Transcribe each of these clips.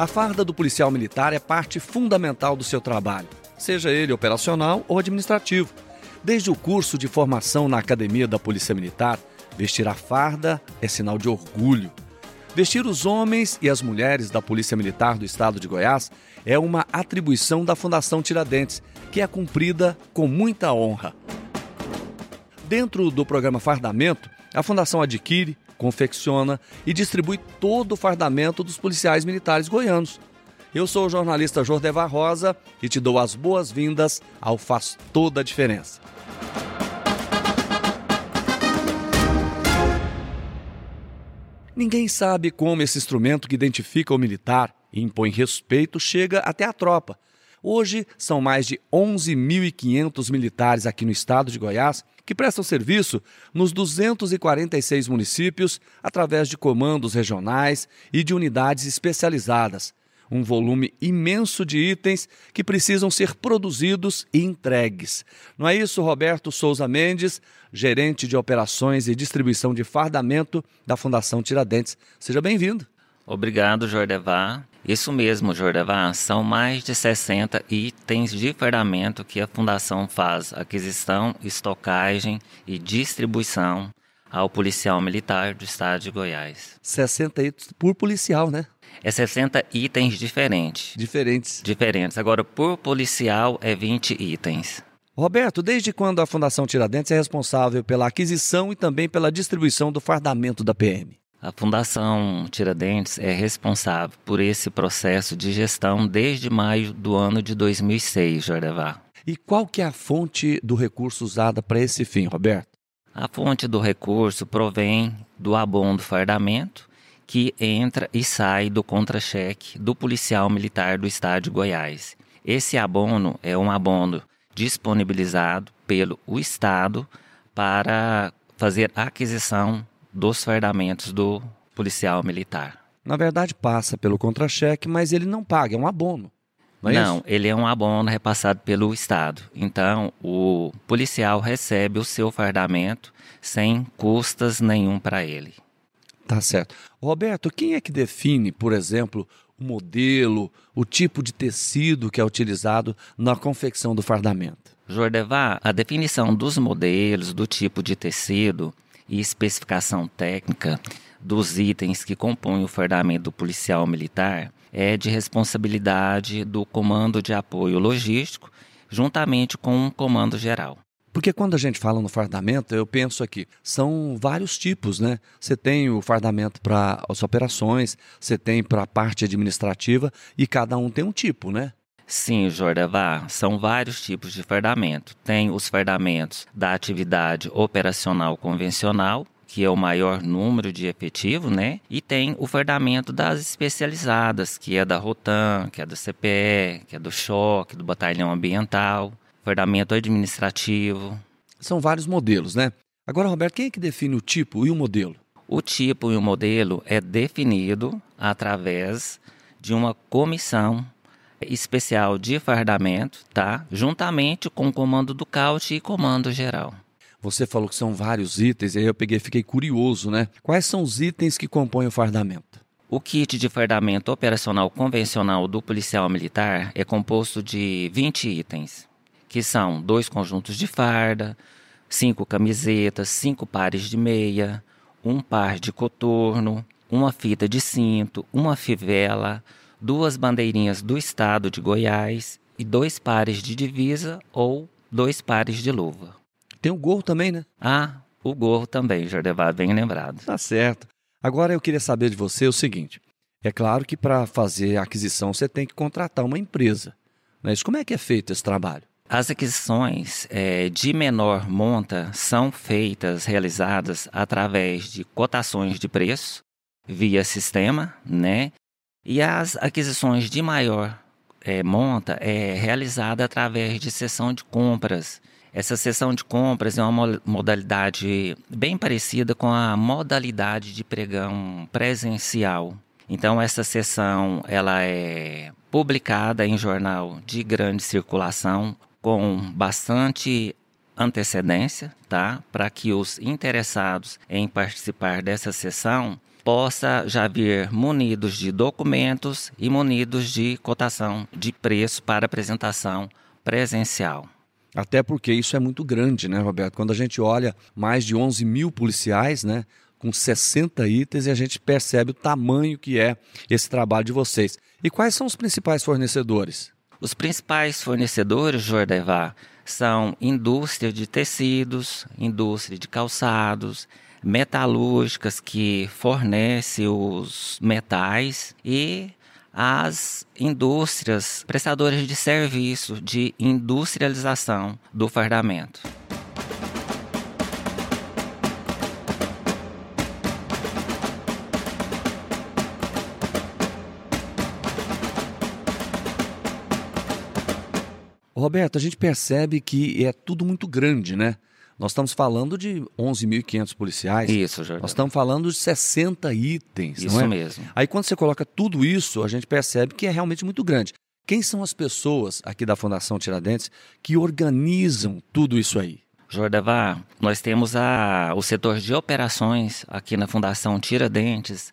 A farda do policial militar é parte fundamental do seu trabalho, seja ele operacional ou administrativo. Desde o curso de formação na Academia da Polícia Militar, vestir a farda é sinal de orgulho. Vestir os homens e as mulheres da Polícia Militar do Estado de Goiás é uma atribuição da Fundação Tiradentes, que é cumprida com muita honra. Dentro do programa Fardamento, a Fundação adquire, confecciona e distribui todo o fardamento dos policiais militares goianos. Eu sou o jornalista Jordevar Rosa e te dou as boas-vindas ao Faz Toda a Diferença. Ninguém sabe como esse instrumento que identifica o militar e impõe respeito chega até a tropa. Hoje são mais de 11.500 militares aqui no estado de Goiás que prestam serviço nos 246 municípios através de comandos regionais e de unidades especializadas. Um volume imenso de itens que precisam ser produzidos e entregues. Não é isso, Roberto Souza Mendes, gerente de operações e distribuição de fardamento da Fundação Tiradentes. Seja bem-vindo. Obrigado, Jordevar. Isso mesmo, Jordevar. São mais de 60 itens de fardamento que a Fundação faz aquisição, estocagem e distribuição ao policial militar do estado de Goiás. 60 itens por policial, né? É 60 itens diferentes. Diferentes. Diferentes. Agora, por policial, é 20 itens. Roberto, desde quando a Fundação Tiradentes é responsável pela aquisição e também pela distribuição do fardamento da PM? A Fundação Tiradentes é responsável por esse processo de gestão desde maio do ano de 2006, Jordevar. E qual que é a fonte do recurso usada para esse fim, Roberto? A fonte do recurso provém do abono do fardamento, que entra e sai do contra-cheque do policial militar do estado de Goiás. Esse abono é um abono disponibilizado pelo Estado para fazer aquisição dos fardamentos do policial militar. Na verdade, passa pelo contra-cheque, mas ele não paga, é um abono. Não, é não ele é um abono repassado pelo Estado. Então, o policial recebe o seu fardamento sem custas nenhum para ele. Tá certo. Roberto, quem é que define, por exemplo, o modelo, o tipo de tecido que é utilizado na confecção do fardamento? Jordevar, a definição dos modelos, do tipo de tecido, e especificação técnica dos itens que compõem o fardamento do policial militar é de responsabilidade do Comando de Apoio Logístico, juntamente com o Comando Geral. Porque quando a gente fala no fardamento, eu penso aqui, são vários tipos, né? Você tem o fardamento para as operações, você tem para a parte administrativa e cada um tem um tipo, né? Sim, Jordavá, são vários tipos de fardamento. Tem os fardamentos da atividade operacional convencional, que é o maior número de efetivo, né? E tem o fardamento das especializadas, que é da Rotan, que é do CPE, que é do Choque, do Batalhão Ambiental, fardamento administrativo. São vários modelos, né? Agora, Roberto, quem é que define o tipo e o modelo? O tipo e o modelo é definido através de uma comissão especial de fardamento, tá? Juntamente com o comando do CAUT e comando geral. Você falou que são vários itens, aí eu peguei, fiquei curioso, né? Quais são os itens que compõem o fardamento? O kit de fardamento operacional convencional do policial militar é composto de 20 itens, que são dois conjuntos de farda, cinco camisetas, cinco pares de meia, um par de coturno, uma fita de cinto, uma fivela, duas bandeirinhas do estado de Goiás e dois pares de divisa ou dois pares de luva. Tem o gorro também, né? Ah, o gorro também, Jordevar, bem lembrado. Tá certo. Agora eu queria saber de você o seguinte: é claro que para fazer a aquisição você tem que contratar uma empresa. Mas como é que é feito esse trabalho? As aquisições é, de menor monta são feitas, realizadas através de cotações de preço via sistema, né? E as aquisições de maior é, monta é realizada através de sessão de compras. Essa sessão de compras é uma modalidade bem parecida com a modalidade de pregão presencial. Então essa sessão ela é publicada em jornal de grande circulação com bastante antecedência, tá? Para que os interessados em participar dessa sessão possa já vir munidos de documentos e munidos de cotação de preço para apresentação presencial. Até porque isso é muito grande, né, Roberto? Quando a gente olha mais de 11 mil policiais, né, com 60 itens, e a gente percebe o tamanho que é esse trabalho de vocês. E quais são os principais fornecedores? Os principais fornecedores, Jordevá, são indústria de tecidos, indústria de calçados, metalúrgicas que fornece os metais e as indústrias prestadoras de serviço de industrialização do fardamento. Roberto, a gente percebe que é tudo muito grande, né? Nós estamos falando de 11.500 policiais. Isso, Jordão. Nós estamos falando de 60 itens, isso não é? mesmo. Aí quando você coloca tudo isso, a gente percebe que é realmente muito grande. Quem são as pessoas aqui da Fundação Tiradentes que organizam tudo isso aí? Jordavá, nós temos a, o setor de operações aqui na Fundação Tiradentes,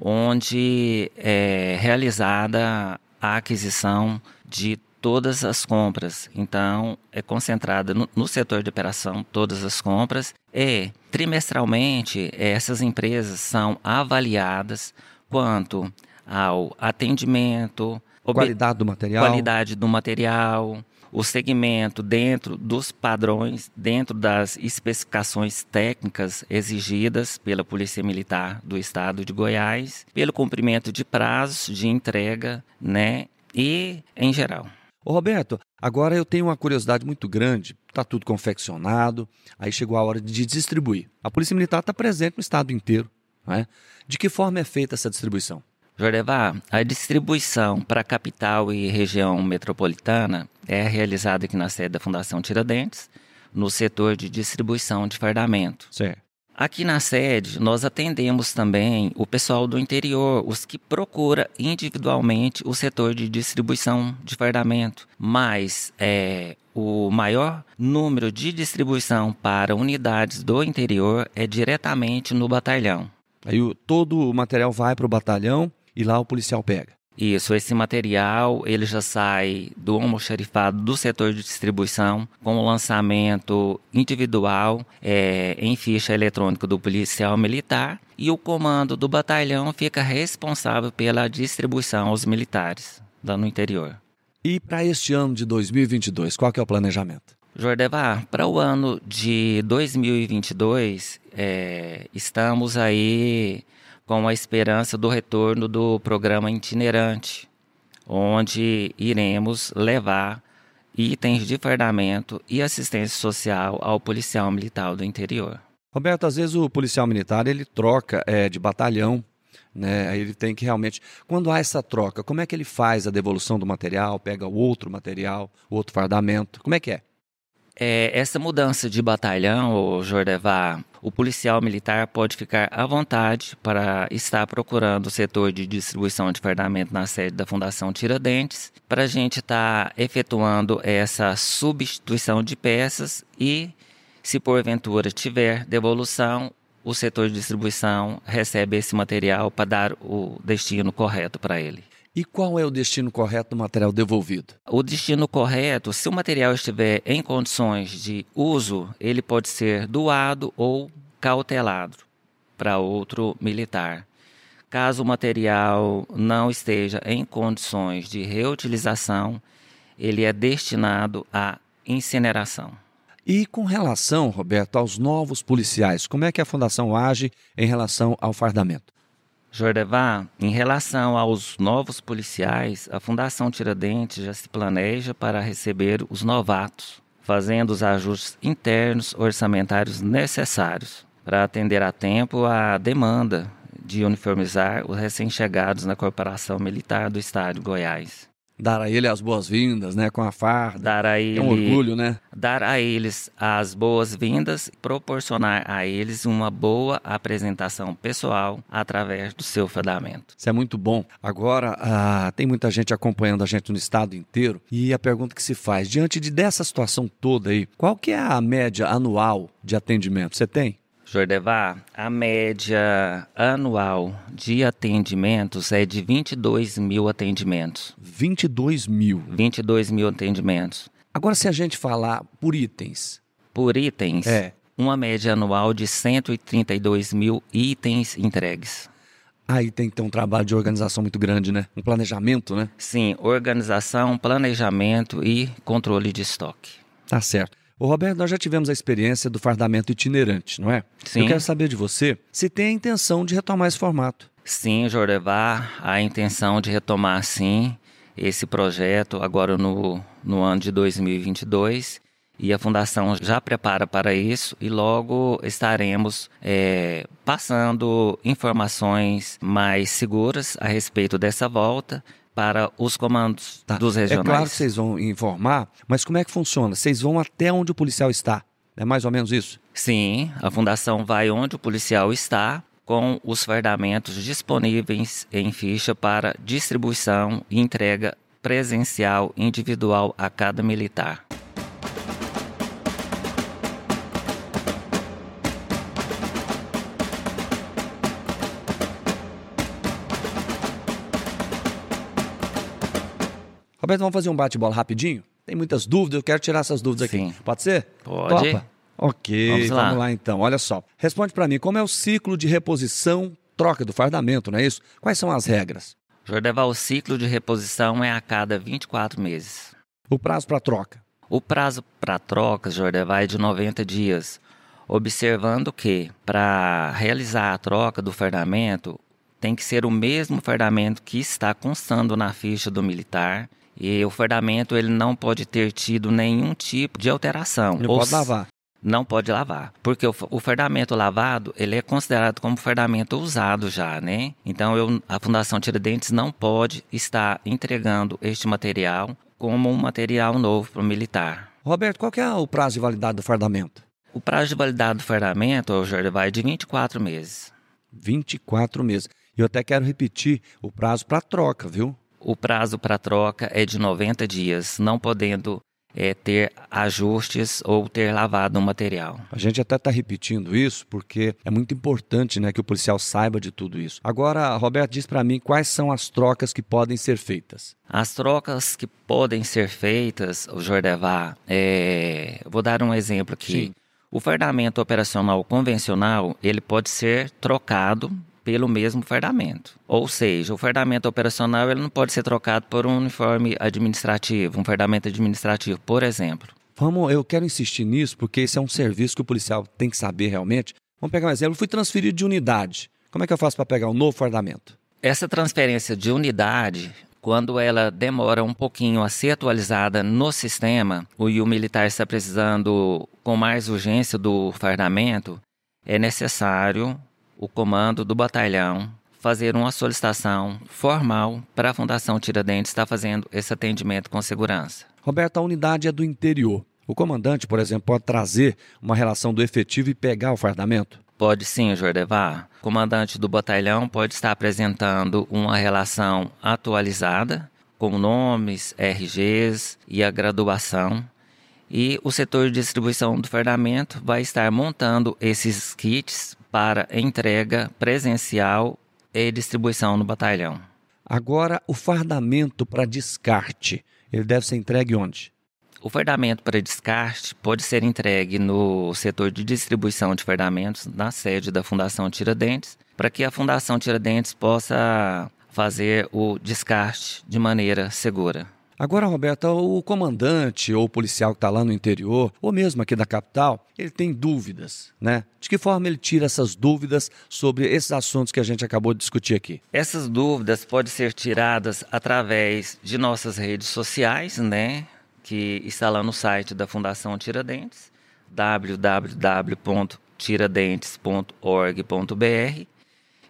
onde é realizada a aquisição de todas as compras. Então, é concentrada no, no, setor de operação todas as compras e trimestralmente essas empresas são avaliadas quanto ao atendimento, qualidade do material, qualidade do material, o segmento dentro dos padrões, dentro das especificações técnicas exigidas pela Polícia Militar do Estado de Goiás, pelo cumprimento de prazos de entrega, né, e em geral. Ô Roberto, agora eu tenho uma curiosidade muito grande. Está tudo confeccionado, aí chegou a hora de distribuir. A Polícia Militar está presente no estado inteiro. Né? De que forma é feita essa distribuição? Jordevá, a distribuição para a capital e região metropolitana é realizada aqui na sede da Fundação Tiradentes, no setor de distribuição de fardamento. Certo. Aqui na sede, nós atendemos também o pessoal do interior, os que procura individualmente o setor de distribuição de fardamento. Mas é, o maior número de distribuição para unidades do interior é diretamente no batalhão. Aí todo o material vai para o batalhão e lá o policial pega. Isso, esse material ele já sai do almoxarifado do setor de distribuição com o lançamento individual é, em ficha eletrônica do policial militar e o comando do batalhão fica responsável pela distribuição aos militares lá no interior. E para este ano de 2022, qual é o planejamento? Jordevar, para o ano de 2022, é, estamos aí com a esperança do retorno do programa itinerante, onde iremos levar itens de fardamento e assistência social ao policial militar do interior. Roberto, às vezes o policial militar ele troca é, de batalhão, né? Ele tem que realmente, quando há essa troca, como é que ele faz a devolução do material, pega o outro material, o outro fardamento, como é que é? É, essa mudança de batalhão, o Jordevá, o policial militar pode ficar à vontade para estar procurando o setor de distribuição de fardamento na sede da Fundação Tiradentes, para a gente estar tá efetuando essa substituição de peças e, se porventura tiver devolução, o setor de distribuição recebe esse material para dar o destino correto para ele. E qual é o destino correto do material devolvido? O destino correto, se o material estiver em condições de uso, ele pode ser doado ou cautelado para outro militar. Caso o material não esteja em condições de reutilização, ele é destinado à incineração. E com relação, Roberto, aos novos policiais, como é que a Fundação age em relação ao fardamento? Jordevá, em relação aos novos policiais, a Fundação Tiradentes já se planeja para receber os novatos, fazendo os ajustes internos orçamentários necessários para atender a tempo a demanda de uniformizar os recém-chegados na Corporação Militar do Estado de Goiás dar a ele as boas-vindas, né, com a farda. Dar a ele, é um orgulho, né? Dar a eles as boas-vindas, proporcionar a eles uma boa apresentação pessoal através do seu fardamento. Isso é muito bom. Agora, ah, tem muita gente acompanhando a gente no estado inteiro e a pergunta que se faz, diante de dessa situação toda aí, qual que é a média anual de atendimento? Você tem? Jordevar, a média anual de atendimentos é de 22 mil atendimentos. 22 mil. 22 mil atendimentos. Agora, se a gente falar por itens. Por itens, É. uma média anual de 132 mil itens entregues. Aí tem que ter um trabalho de organização muito grande, né? Um planejamento, né? Sim, organização, planejamento e controle de estoque. Tá certo. Ô Roberto, nós já tivemos a experiência do fardamento itinerante, não é? Sim. Eu quero saber de você se tem a intenção de retomar esse formato. Sim, Jordevar, a intenção de retomar sim esse projeto agora no, no ano de 2022 e a Fundação já prepara para isso e logo estaremos é, passando informações mais seguras a respeito dessa volta para os comandos Tá. dos É regionais. claro que vocês vão informar, mas como é que funciona? Vocês vão até onde o policial está? É mais ou menos isso? Sim, a fundação vai onde o policial está com os fardamentos disponíveis em ficha para distribuição e entrega presencial individual a cada militar. Roberto, vamos fazer um bate-bola rapidinho? Tem muitas dúvidas, eu quero tirar essas dúvidas aqui. Sim. Pode ser? Pode. Topa? Ok, Vamos vamos lá. lá. então. Olha só. Responde para mim, como é o ciclo de reposição, troca do fardamento, não é isso? Quais são as regras? Jordeval, o ciclo de reposição é a cada 24 meses. O prazo para troca? O prazo para trocas, Jordeval, é de 90 dias, observando que para realizar a troca do fardamento tem que ser o mesmo fardamento que está constando na ficha do militar e o fardamento ele não pode ter tido nenhum tipo de alteração. Não pode lavar. Não pode lavar, porque o, fa- o fardamento lavado ele é considerado como fardamento usado já, né? Então eu, a Fundação Tiradentes não pode estar entregando este material como um material novo para o militar. Roberto, qual que é o prazo de validade do fardamento? O prazo de validade do fardamento, Jorge, vai de 24 meses. 24 meses. E eu até quero repetir o prazo para troca, viu? O prazo para troca é de 90 dias, não podendo eh, ter ajustes ou ter lavado o material. A gente até está repetindo isso porque é muito importante né, que o policial saiba de tudo isso. Agora, Roberto, diz para mim quais são as trocas que podem ser feitas. As trocas que podem ser feitas, o Jordevá, é, vou dar um exemplo aqui. Sim. O fardamento operacional convencional, ele pode ser trocado pelo mesmo fardamento. Ou seja, o fardamento operacional ele não pode ser trocado por um uniforme administrativo, um fardamento administrativo, por exemplo. Vamos, eu quero insistir nisso porque esse é um serviço que o policial tem que saber realmente. Vamos pegar um exemplo. Eu fui transferido de unidade. Como é que eu faço para pegar um novo fardamento? Essa transferência de unidade, quando ela demora um pouquinho a ser atualizada no sistema, o- e o militar está precisando com mais urgência do fardamento, é necessário o comando do batalhão fazer uma solicitação formal para a Fundação Tiradentes estar fazendo esse atendimento com segurança. Roberto, a unidade é do interior. O comandante, por exemplo, pode trazer uma relação do efetivo e pegar o fardamento? Pode sim, Jordevar. O comandante do batalhão pode estar apresentando uma relação atualizada, com nomes, RGs e a graduação. E o setor de distribuição do fardamento vai estar montando esses kits para entrega presencial e distribuição no batalhão. Agora, o fardamento para descarte, ele deve ser entregue onde? O fardamento para descarte pode ser entregue no setor de distribuição de fardamentos na sede da Fundação Tiradentes, para que a Fundação Tiradentes possa fazer o descarte de maneira segura. Agora, Roberto, o comandante ou o policial que está lá no interior, ou mesmo aqui da capital, ele tem dúvidas, né? De que forma ele tira essas dúvidas sobre esses assuntos que a gente acabou de discutir aqui? Essas dúvidas podem ser tiradas através de nossas redes sociais, né? Que está lá no site da Fundação Tiradentes, www.tiradentes.org.br.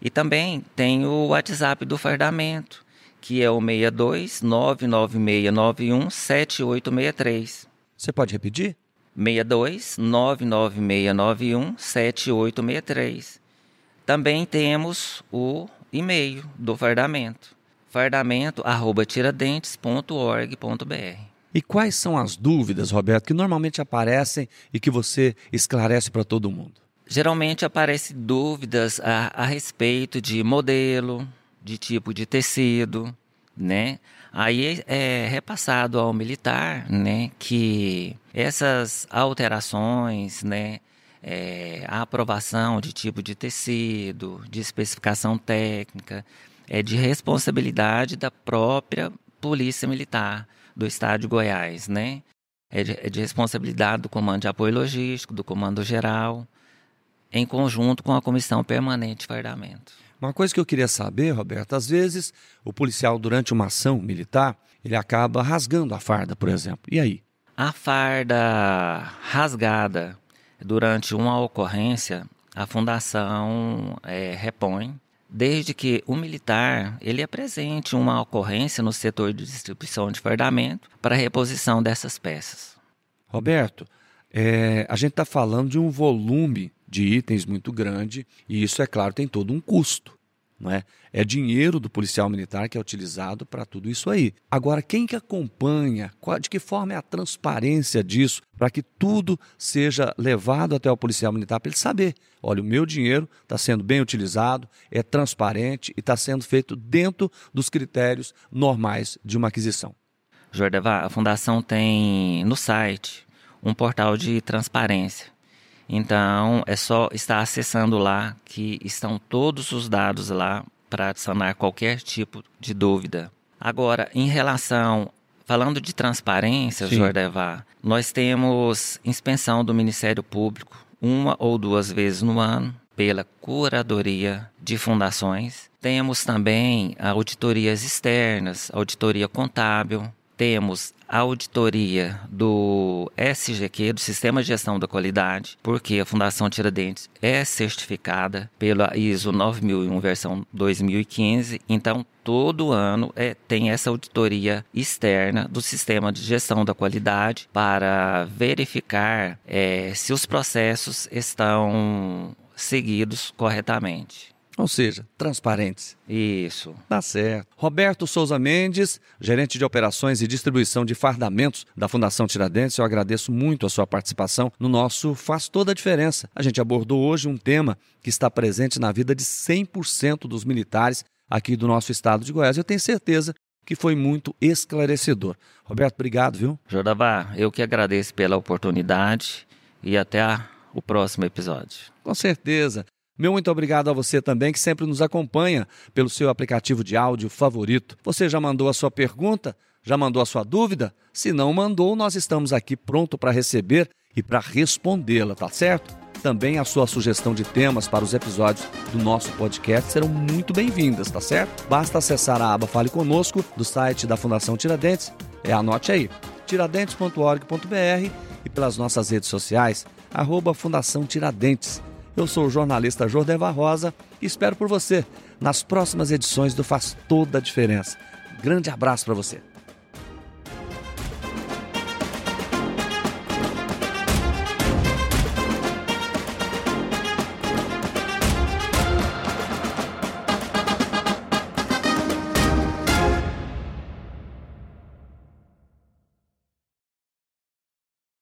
E também tem o WhatsApp do fardamento, que é o 62 99691 7863. Você pode repetir? 62 99691 7863. Também temos o e-mail do fardamento, fardamento@tiradentes.org.br. E quais são as dúvidas, Roberto, que normalmente aparecem e que você esclarece para todo mundo? geralmente aparecem dúvidas a, a respeito de modelo, de tipo de tecido, né? Aí é repassado ao militar, né, que essas alterações, né, é, a aprovação de tipo de tecido, de especificação técnica, é de responsabilidade da própria Polícia Militar do Estado de Goiás, né? É de, é de responsabilidade do Comando de Apoio Logístico, do Comando Geral, em conjunto com a Comissão Permanente de Fardamento. Uma coisa que eu queria saber, Roberto, às vezes o policial, durante uma ação militar, ele acaba rasgando a farda, por exemplo. E aí? A farda rasgada durante uma ocorrência, a fundação é, repõe, desde que o militar ele apresente uma ocorrência no setor de distribuição de fardamento para reposição dessas peças. Roberto, é, a gente está falando de um volume de itens muito grande e isso, é claro, tem todo um custo. Não é? é dinheiro do policial militar que é utilizado para tudo isso aí. Agora, quem que acompanha? Qual, de que forma é a transparência disso para que tudo seja levado até o policial militar para ele saber: olha, o meu dinheiro está sendo bem utilizado, é transparente e está sendo feito dentro dos critérios normais de uma aquisição. Jordevá, a Fundação tem no site um portal de transparência então é só estar acessando lá que estão todos os dados lá para sanar qualquer tipo de dúvida. Agora, em relação Falando de transparência, Jordevá, nós temos inspeção do Ministério Público uma ou duas vezes no ano pela Curadoria de Fundações. Temos também auditorias externas, auditoria contábil, temos a auditoria do SGQ, do Sistema de Gestão da Qualidade, porque a Fundação Tiradentes é certificada pela ISO 9001 versão 2015, então todo ano é, tem essa auditoria externa do sistema de gestão da qualidade para verificar é, se os processos estão seguidos corretamente. Ou seja, transparentes. Isso. Tá certo. Roberto Souza Mendes, gerente de operações e distribuição de fardamentos da Fundação Tiradentes, eu agradeço muito a sua participação no nosso Faz Toda a Diferença. A gente abordou hoje um tema que está presente na vida de 100% dos militares aqui do nosso estado de Goiás. Eu tenho certeza que foi muito esclarecedor. Roberto, obrigado, viu? Jordavá, eu que agradeço pela oportunidade e até a, o próximo episódio. Com certeza. Meu muito obrigado a você também que sempre nos acompanha pelo seu aplicativo de áudio favorito. Você já mandou a sua pergunta? Já mandou a sua dúvida? Se não mandou, nós estamos aqui pronto para receber e para respondê-la, tá certo? Também a sua sugestão de temas para os episódios do nosso podcast serão muito bem-vindas, tá certo? Basta acessar a aba Fale Conosco do site da Fundação Tiradentes. É, anote aí, tiradentes.org.br e pelas nossas redes sociais, arroba Fundação Tiradentes. Eu sou o jornalista Jordeva Rosa e espero por você nas próximas edições do Faz Toda a Diferença. Grande abraço para você.